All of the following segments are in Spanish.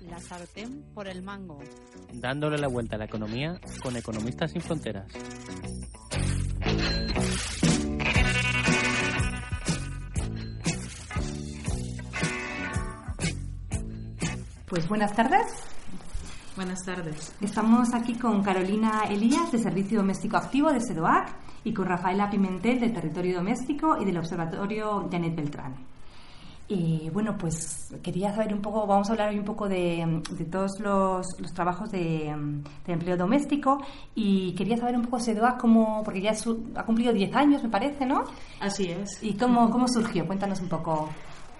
La sartén por el mango. Dándole la vuelta a la economía con Economistas sin Fronteras. Pues buenas tardes. Buenas tardes. Estamos aquí con Carolina Elías, de Servicio Doméstico Activo de SEDOAC, y con Rafaela Pimentel, de Territorio Doméstico y del Observatorio Janet Beltrán. Y bueno, pues quería saber un poco, vamos a hablar hoy un poco de, todos los, trabajos de, empleo doméstico y quería saber un poco SEDOAC cómo, porque ya ha cumplido 10 años, me parece, ¿no? Así es. ¿Y cómo, cómo surgió? Cuéntanos un poco.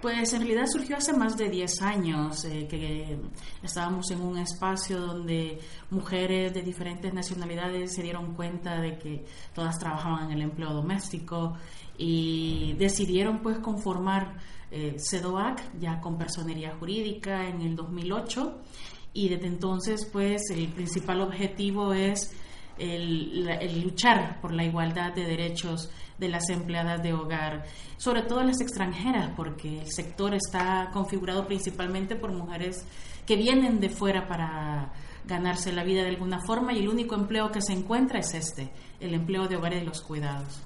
Pues en realidad surgió hace más de 10 años eh, que estábamos en un espacio donde mujeres de diferentes nacionalidades se dieron cuenta de que todas trabajaban en el empleo doméstico y decidieron pues conformar eh, CEDOAC ya con personería jurídica en el 2008 y desde entonces pues el principal objetivo es el luchar por la igualdad de derechos de las empleadas de hogar, sobre todo las extranjeras, porque el sector está configurado principalmente por mujeres que vienen de fuera para ganarse la vida de alguna forma y el único empleo que se encuentra es este, el empleo de hogar y de los cuidados.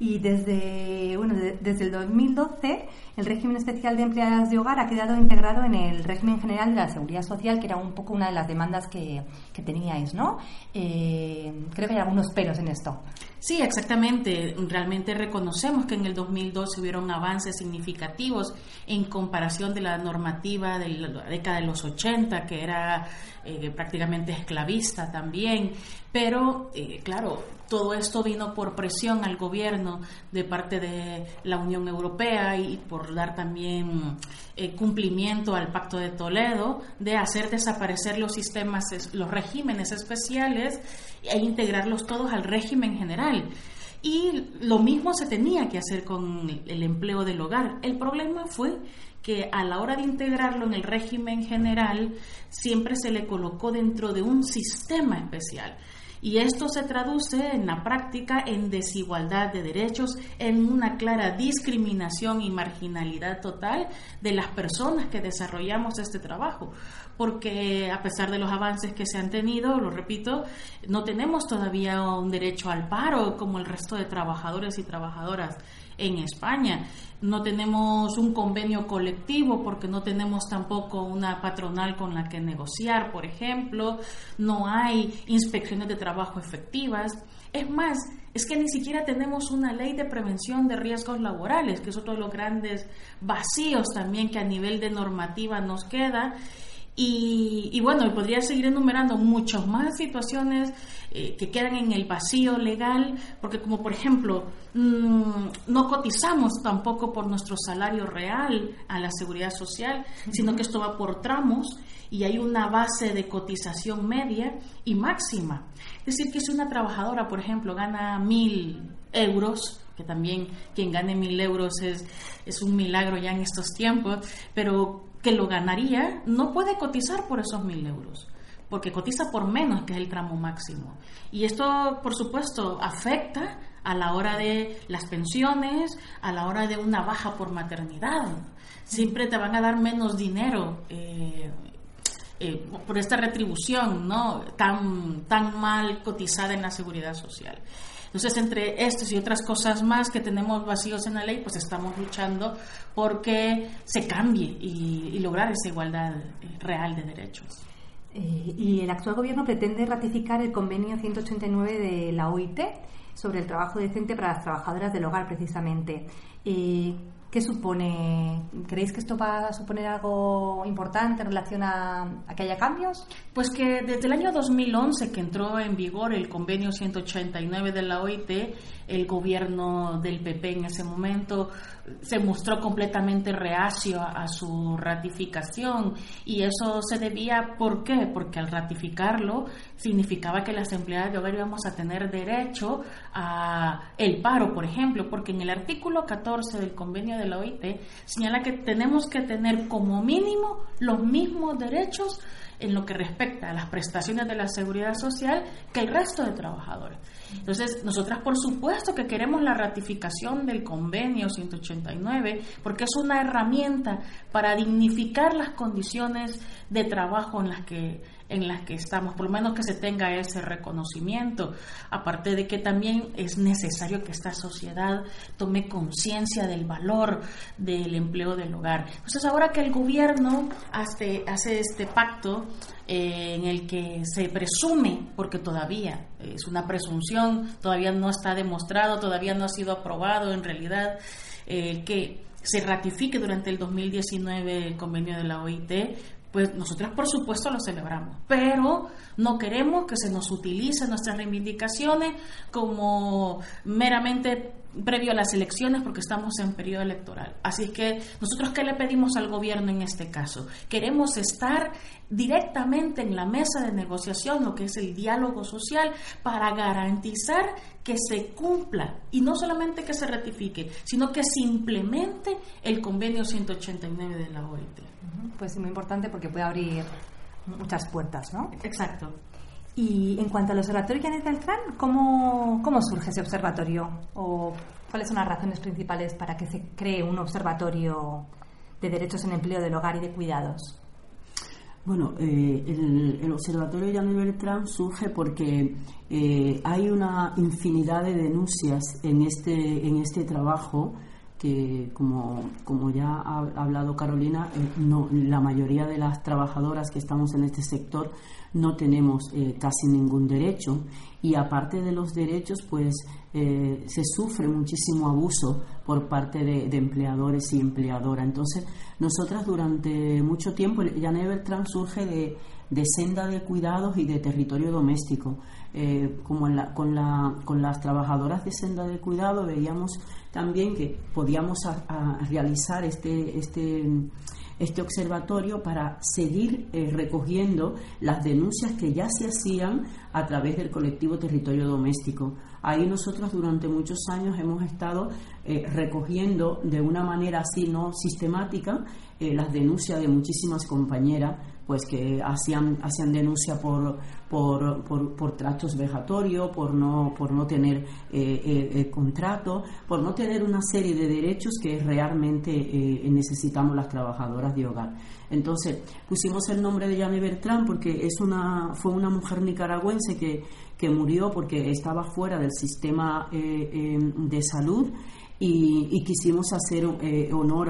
Y desde, bueno, desde el 2012 el régimen especial de empleadas de hogar ha quedado integrado en el régimen general de la seguridad social, que era un poco una de las demandas que, que teníais, ¿no? Eh, creo que hay algunos peros en esto. Sí, exactamente. Realmente reconocemos que en el 2012 hubieron avances significativos en comparación de la normativa de la década de los 80, que era eh, prácticamente esclavista también. Pero, eh, claro, todo esto vino por presión al gobierno de parte de la Unión Europea y por dar también eh, cumplimiento al Pacto de Toledo de hacer desaparecer los sistemas, los regímenes especiales e integrarlos todos al régimen general. Y lo mismo se tenía que hacer con el empleo del hogar. El problema fue que a la hora de integrarlo en el régimen general siempre se le colocó dentro de un sistema especial. Y esto se traduce en la práctica en desigualdad de derechos, en una clara discriminación y marginalidad total de las personas que desarrollamos este trabajo. Porque a pesar de los avances que se han tenido, lo repito, no tenemos todavía un derecho al paro como el resto de trabajadores y trabajadoras en España. No tenemos un convenio colectivo porque no tenemos tampoco una patronal con la que negociar, por ejemplo. No hay inspecciones de trabajo efectivas. Es más, es que ni siquiera tenemos una ley de prevención de riesgos laborales, que es otro de los grandes vacíos también que a nivel de normativa nos queda. Y, y bueno, podría seguir enumerando muchas más situaciones eh, que quedan en el vacío legal, porque como por ejemplo, mm, no cotizamos tampoco por nuestro salario real a la seguridad social, sino que esto va por tramos y hay una base de cotización media y máxima. Es decir, que si una trabajadora, por ejemplo, gana mil euros, que también quien gane mil euros es, es un milagro ya en estos tiempos, pero que lo ganaría, no puede cotizar por esos mil euros porque cotiza por menos, que es el tramo máximo. Y esto, por supuesto, afecta a la hora de las pensiones, a la hora de una baja por maternidad. Siempre te van a dar menos dinero eh, eh, por esta retribución ¿no? tan, tan mal cotizada en la seguridad social. Entonces, entre estos y otras cosas más que tenemos vacíos en la ley, pues estamos luchando porque se cambie y lograr esa igualdad eh, real de derechos. Eh, y el actual gobierno pretende ratificar el convenio 189 de la OIT sobre el trabajo decente para las trabajadoras del hogar, precisamente. Eh, ¿Qué supone? ¿Creéis que esto va a suponer algo importante en relación a, a, que haya cambios? Pues que desde el año 2011 que entró en vigor el convenio 189 de la OIT, el gobierno del PP en ese momento se mostró completamente reacio a, su ratificación y eso se debía, ¿por qué? Porque al ratificarlo significaba que las empleadas de hogar íbamos a tener derecho a el paro, por ejemplo, porque en el artículo 14 del convenio de la OIT señala que tenemos que tener como mínimo los mismos derechos en lo que respecta a las prestaciones de la seguridad social que el resto de trabajadores. Entonces, nosotras por supuesto que queremos la ratificación del convenio 189 porque es una herramienta para dignificar las condiciones de trabajo en las que en las que estamos, por lo menos que se tenga ese reconocimiento, aparte de que también es necesario que esta sociedad tome conciencia del valor del empleo del hogar. Entonces ahora que el gobierno hace, hace este pacto eh, en el que se presume, porque todavía es una presunción, todavía no está demostrado, todavía no ha sido aprobado en realidad, eh, que se ratifique durante el 2019 el convenio de la OIT, pues nosotros por supuesto lo celebramos, pero no queremos que se nos utilicen nuestras reivindicaciones como meramente previo a las elecciones porque estamos en periodo electoral. Así que nosotros qué le pedimos al gobierno en este caso? Queremos estar directamente en la mesa de negociación, lo que es el diálogo social, para garantizar que se cumpla y no solamente que se ratifique, sino que se implemente el convenio 189 de la OIT. Pues es muy importante porque puede abrir muchas puertas, ¿no? Exacto. Y en cuanto al observatorio Janet Beltrán, ¿cómo, ¿cómo surge ese observatorio? ¿O cuáles son las razones principales para que se cree un observatorio de derechos en empleo del hogar y de cuidados? Bueno, eh, el, Observatorio Janet Beltrán surge porque eh, hay una infinidad de denuncias en este, en este trabajo que como, como ya ha hablado Carolina, eh, no, la mayoría de las trabajadoras que estamos en este sector no tenemos eh, casi ningún derecho y aparte de los derechos pues eh, se sufre muchísimo abuso por parte de, empleadores y empleadoras. Entonces nosotras durante mucho tiempo, ya Bertrand surge de, de senda de cuidados y de territorio doméstico. como con, la, con las trabajadoras de senda de cuidado veíamos también que podíamos realizar este, este, este observatorio para seguir eh, recogiendo las denuncias que ya se hacían a través del colectivo Territorio Doméstico. Ahí nosotros durante muchos años hemos estado eh, recogiendo de una manera así no sistemática eh, las denuncias de muchísimas compañeras pues que hacían, hacían denuncia por, por, por, tratos vejatorios, por no, por no tener eh, contrato, por no tener una serie de derechos que realmente necesitamos las trabajadoras de hogar. Entonces pusimos el nombre de Yane Bertrán porque es una, fue una mujer nicaragüense que, que murió porque estaba fuera del sistema eh, em, de salud y, quisimos hacer eh, honor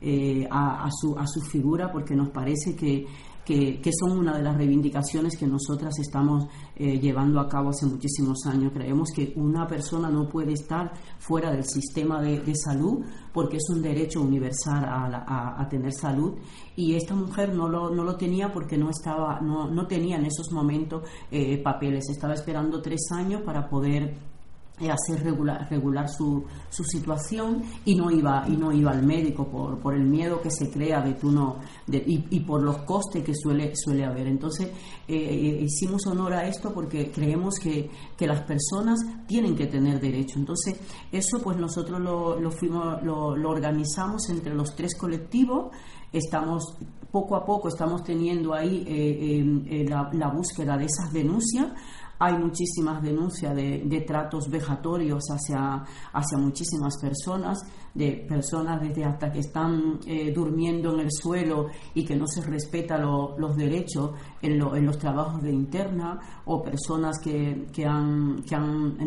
eh, a, a, su, a su figura porque nos parece que que, son una de las reivindicaciones que nosotras estamos eh, llevando a cabo hace muchísimos años. Creemos que una persona no puede estar fuera del sistema de, salud porque es un derecho universal a, tener salud y esta mujer no lo, no lo tenía porque no, estaba, no, no tenía en esos momentos eh, papeles. Estaba esperando tres años para poder eh, hacer regular, regular su, su, situación y no iba y no iba al médico por, por el miedo que se crea de tú no de, y, por los costes que suele suele haber. Entonces eh, eh, hicimos honor a esto porque creemos que, que, las personas tienen que tener derecho. Entonces eso pues nosotros lo, lo fuimos lo, lo organizamos entre los tres colectivos. Estamos poco a poco estamos teniendo ahí la, la búsqueda de esas denuncias hay muchísimas denuncias de, de tratos vejatorios hacia, hacia muchísimas personas de personas desde hasta que están eh, durmiendo en el suelo y que no se respeta los derechos en, en, los trabajos de interna o personas que, que han que han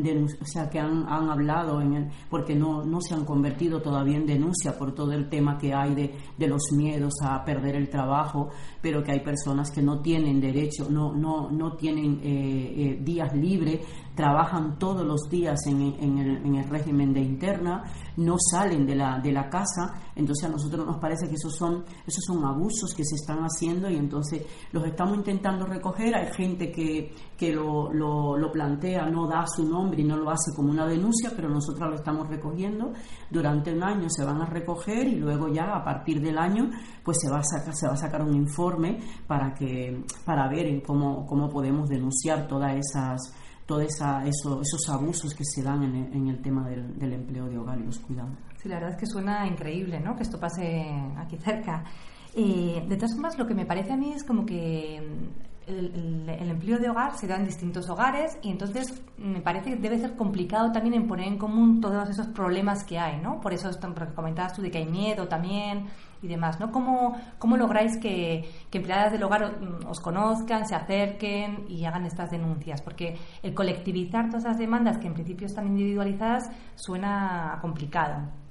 o sea, que han, han hablado en el, porque no, no se han convertido todavía en denuncia por todo el tema que hay de, de los miedos a perder el trabajo pero que hay personas que no tienen derecho no no no tienen eh, eh, días libres trabajan todos los días en, en, el, en el régimen de interna no salen de la, de la casa, entonces a nosotros nos parece que esos son, esos son abusos que se están haciendo y entonces los estamos intentando recoger, hay gente que, que lo, lo, plantea, no da su nombre y no lo hace como una denuncia, pero nosotros lo estamos recogiendo, durante un año se van a recoger y luego ya a partir del año pues se va a sacar, se va a sacar un informe para, que, para ver cómo, cómo podemos denunciar todas esas todos eso, esos abusos que se dan en el, tema del, empleo de hogar y los cuidados. Sí, la verdad es que suena increíble ¿no? que esto pase aquí cerca. Eh, de todas formas, lo que me parece a mí es como que el, empleo de hogar se da en distintos hogares y entonces me parece que debe ser complicado también en poner en común todos esos problemas que hay, ¿no? Por eso comentabas tú de que hay miedo también y demás, ¿no? ¿Cómo, cómo lográis que, que empleadas del hogar os conozcan, se acerquen y hagan estas denuncias? Porque el colectivizar todas esas demandas que en principio están individualizadas suena complicado.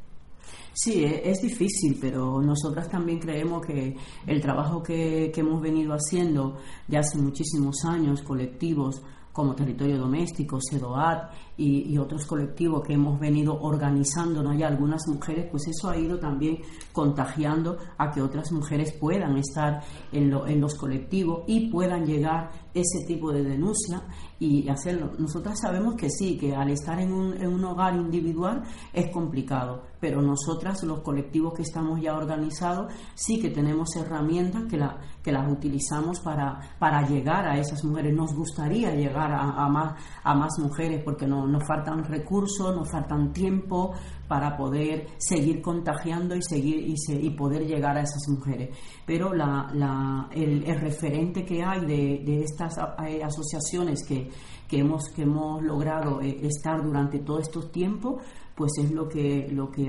Sí, e, es difícil, pero nosotras también creemos que el trabajo que, hemos venido haciendo ya hace muchísimos años, colectivos, como Territorio Doméstico, SEDOAT y, otros colectivos que hemos venido organizando, ¿no? hay algunas mujeres, pues eso ha ido también contagiando a que otras mujeres puedan estar en, en los colectivos y puedan llegar ese tipo de denuncia y hacerlo. Nosotras sabemos que sí, que al estar en un, en un hogar individual es complicado, pero nosotras, los colectivos que estamos ya organizados, sí que tenemos herramientas que, la, que las utilizamos para, para llegar a esas mujeres. Nos gustaría llegar a, más, a más mujeres porque no, nos faltan recursos, nos faltan tiempo para poder seguir contagiando y, seguir, y, poder llegar a esas mujeres. Pero la, la, el, referente que hay de, de estas asociaciones que, que, hemos, que hemos logrado eh, estar durante todo estos tiempos, pues es lo que lo que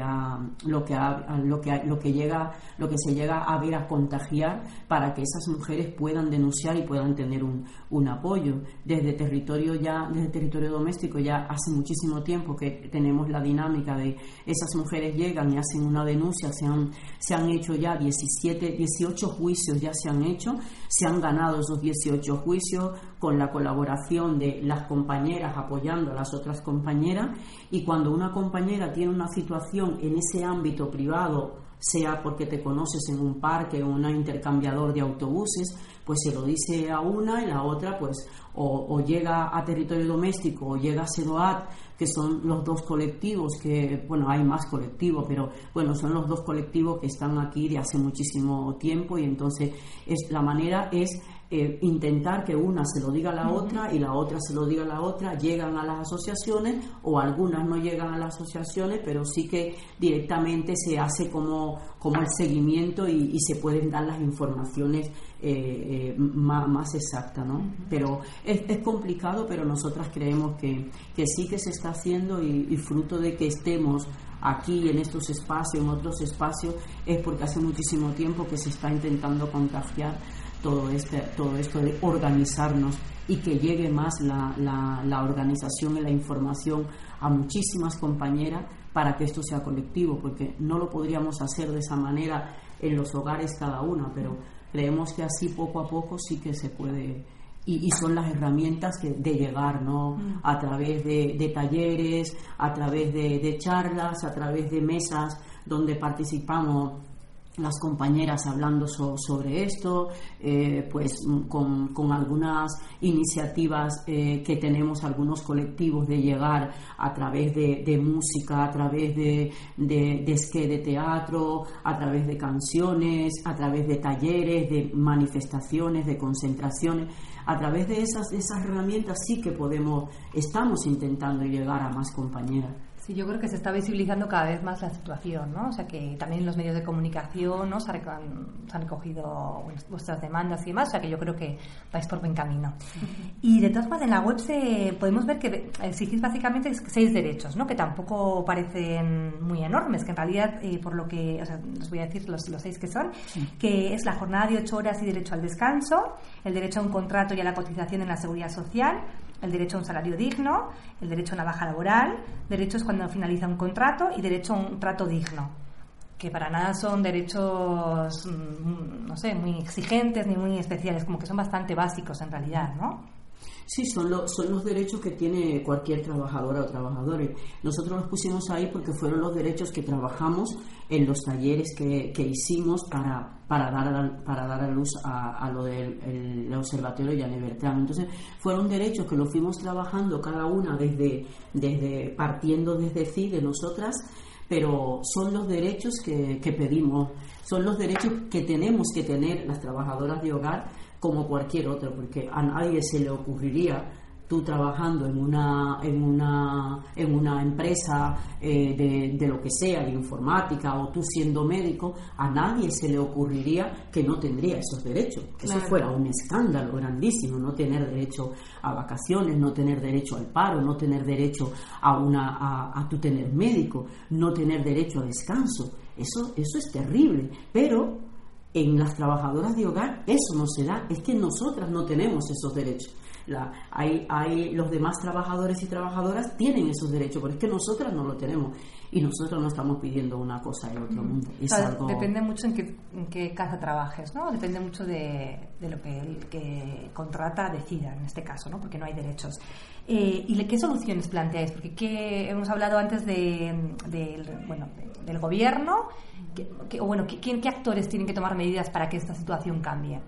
lo que lo que lo que llega lo que se llega a ver a contagiar para que esas mujeres puedan denunciar y puedan tener un, un apoyo. Desde territorio ya desde territorio doméstico ya hace muchísimo tiempo que tenemos la dinámica de esas mujeres llegan y hacen una denuncia se han se han hecho ya 17 18 juicios ya se han hecho se han ganado esos 18 juicios con la colaboración de las compañeras apoyando a las otras compañeras y cuando una compañera tiene una situación en ese ámbito privado, sea porque te conoces en un parque o un intercambiador de autobuses, pues se lo dice a una y la otra pues o, llega a territorio doméstico o llega a SEDOAT, que son los dos colectivos que, bueno, hay más colectivos, pero bueno, son los dos colectivos que están aquí de hace muchísimo tiempo y entonces es, la manera es eh, intentar que una se lo diga a la otra y la otra se lo diga a la otra, llegan a las asociaciones o algunas no llegan a las asociaciones, pero sí que directamente se hace como, como el seguimiento y, se pueden dar las informaciones eh, eh, más, exactas. ¿no? Pero es, es, complicado, pero nosotras creemos que, que sí que se está haciendo y, y fruto de que estemos aquí en estos espacios, en otros espacios, es porque hace muchísimo tiempo que se está intentando contagiar todo, este, todo esto de organizarnos y que llegue más la, la, organización y la información a muchísimas compañeras para que esto sea colectivo, porque no lo podríamos hacer de esa manera en los hogares cada una, pero creemos que así poco a poco sí que se puede y, son las herramientas que, de llegar, ¿no? Mm. A través de, talleres, a través de, de, charlas, a través de mesas donde participamos las compañeras hablando sobre esto, eh, pues con, con, algunas iniciativas eh, que tenemos algunos colectivos de llegar a través de, música, a través de, de, de, de teatro, a través de canciones, a través de talleres, de manifestaciones, de concentraciones. A través de esas, esas herramientas sí que podemos, estamos intentando llegar a más compañeras. Sí, yo creo que se está visibilizando cada vez más la situación, ¿no? O sea, que también los medios de comunicación ¿no? se, han, recogido vuestras demandas y demás, o sea, que yo creo que vais por buen camino. Y de todas formas, en la web se, podemos ver que exigís básicamente seis derechos, ¿no? Que tampoco parecen muy enormes, que en realidad, eh, por lo que, o sea, os voy a decir los, los seis que son, que es la jornada de ocho horas y derecho al descanso, el derecho a un contrato y a la cotización en la seguridad social, el derecho a un salario digno, el derecho a una baja laboral, derechos cuando finaliza un contrato y derecho a un trato digno, que para nada son derechos, mm, no sé, muy exigentes ni muy especiales, como que son bastante básicos en realidad, ¿no? Sí, son, son los derechos que tiene cualquier trabajadora o trabajador. Nosotros los pusimos ahí porque fueron los derechos que trabajamos en los talleres que, que hicimos para, para, dar, a, para dar a luz a, lo del observatorio de Bertrand. Entonces, fueron derechos que los fuimos trabajando cada una desde, desde partiendo desde sí, de nosotras, pero son los derechos que, que pedimos, son los derechos que tenemos que tener las trabajadoras de hogar como cualquier otro, porque a nadie se le ocurriría tú trabajando en una, en una, en una empresa eh, de, de, lo que sea, de informática, o tú siendo médico, a nadie se le ocurriría que no tendría esos derechos. Eso fuera un escándalo grandísimo, no tener derecho a vacaciones, no tener derecho al paro, no tener derecho a, una, a, a tu tener médico, no tener derecho a descanso. Eso, eso es terrible, pero en las trabajadoras de hogar eso no se da, es que nosotras no tenemos esos derechos hay, hay, los demás trabajadores y trabajadoras tienen esos derechos, pero es que nosotras no lo tenemos y nosotros no estamos pidiendo una cosa en otro mundo. Depende mucho en qué, en qué, casa trabajes, ¿no? Depende mucho de, de, lo que el que contrata decida, en este caso, ¿no? Porque no hay derechos. Eh, ¿Y qué soluciones planteáis? Porque ¿qué, hemos hablado antes de, bueno, del gobierno, que, o bueno, ¿qué, ¿qué actores tienen que tomar medidas para que esta situación cambie?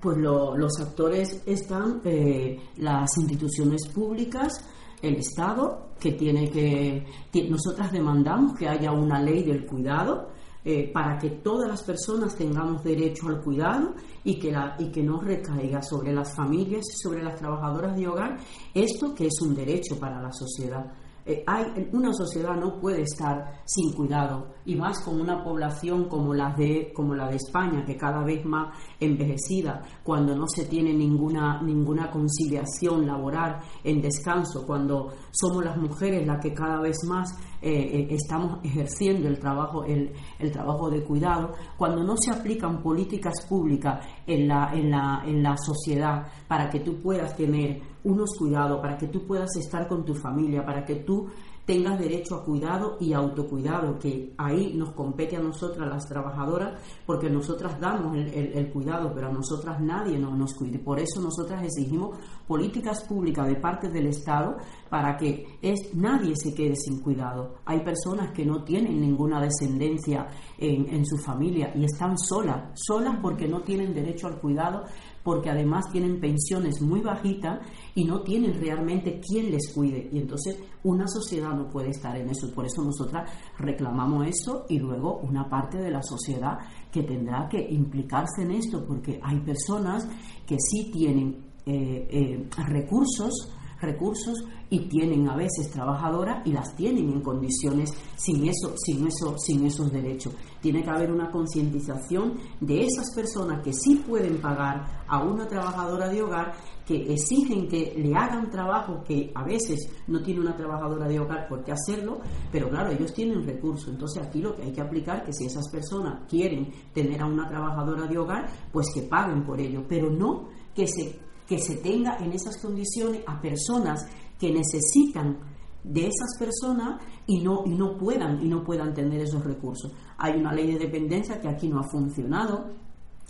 Pues los actores están eh, las instituciones públicas, el Estado, que tiene que. Nosotras demandamos que haya una ley del cuidado. Eh, para que todas las personas tengamos derecho al cuidado y que, la, y que no recaiga sobre las familias y sobre las trabajadoras de hogar esto que es un derecho para la sociedad. Eh, hay, una sociedad no puede estar sin cuidado y más con una población como la de como la de España que cada vez más envejecida cuando no se tiene ninguna ninguna conciliación laboral en descanso cuando somos las mujeres las que cada vez más eh, eh, estamos ejerciendo el trabajo el, el, trabajo de cuidado cuando no se aplican políticas públicas en la en la en la sociedad para que tú puedas tener unos cuidados, para que tú puedas estar con tu familia, para que tú tengas derecho a cuidado y autocuidado, que ahí nos compete a nosotras las trabajadoras, porque nosotras damos el, cuidado, pero a nosotras nadie nos, nos cuide. Por eso nosotras exigimos políticas públicas de parte del Estado para que es, nadie se quede sin cuidado. Hay personas que no tienen ninguna descendencia en, en su familia y están solas, solas porque no tienen derecho al cuidado porque además tienen pensiones muy bajitas y no tienen realmente quien les cuide. Y entonces una sociedad no puede estar en eso. Por eso nosotras reclamamos eso y luego una parte de la sociedad que tendrá que implicarse en esto, porque hay personas que sí tienen eh, eh, recursos recursos y tienen a veces trabajadoras y las tienen en condiciones sin eso, sin eso, sin esos derechos. Tiene que haber una concientización de esas personas que sí pueden pagar a una trabajadora de hogar que exigen que le hagan trabajo que a veces no tiene una trabajadora de hogar por qué hacerlo, pero claro, ellos tienen recursos. Entonces aquí lo que hay que aplicar que si esas personas quieren tener a una trabajadora de hogar, pues que paguen por ello, pero no que se que se tenga en esas condiciones a personas que necesitan de esas personas y no, y no puedan y no puedan tener esos recursos. Hay una ley de dependencia que aquí no ha funcionado,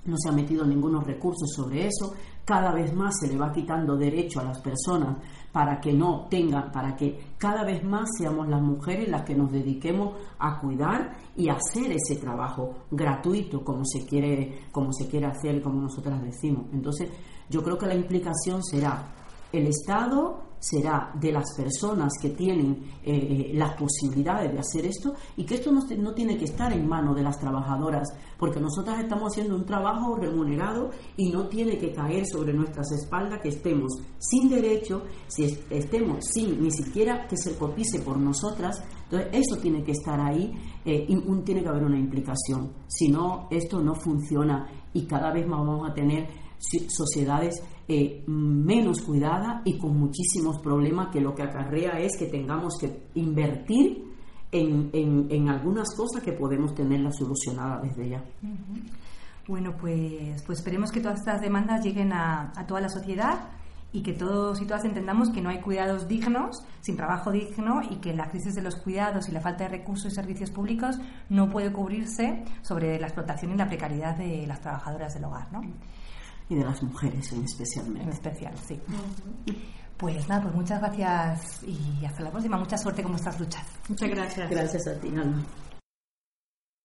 no se ha metido ningunos recursos sobre eso, cada vez más se le va quitando derecho a las personas para que no tengan, para que cada vez más seamos las mujeres las que nos dediquemos a cuidar y hacer ese trabajo gratuito como se quiere, como se quiere hacer, como nosotras decimos. Entonces, yo creo que la implicación será el Estado será de las personas que tienen eh, eh, las posibilidades de hacer esto y que esto no, no, tiene que estar en manos de las trabajadoras, porque nosotras estamos haciendo un trabajo remunerado y no tiene que caer sobre nuestras espaldas que estemos sin derecho, si estemos sin ni siquiera que se cotice por nosotras. Entonces, eso tiene que estar ahí eh, y tiene que haber una implicación. Si no, esto no funciona y cada vez más vamos a tener sociedades eh, menos cuidadas y con muchísimos problemas que lo que acarrea es que tengamos que invertir en, en, algunas cosas que podemos tenerlas solucionadas desde ya. Bueno, pues, pues esperemos que todas estas demandas lleguen a, a toda la sociedad y que todos y todas entendamos que no hay cuidados dignos sin trabajo digno y que la crisis de los cuidados y la falta de recursos y servicios públicos no puede cubrirse sobre la explotación y la precariedad de las trabajadoras del hogar, ¿no? Y de las mujeres en especialmente. En especial, sí. Pues nada, pues muchas gracias y hasta la próxima. Mucha suerte con vuestras luchas. Muchas gracias. Gracias a ti, Ana.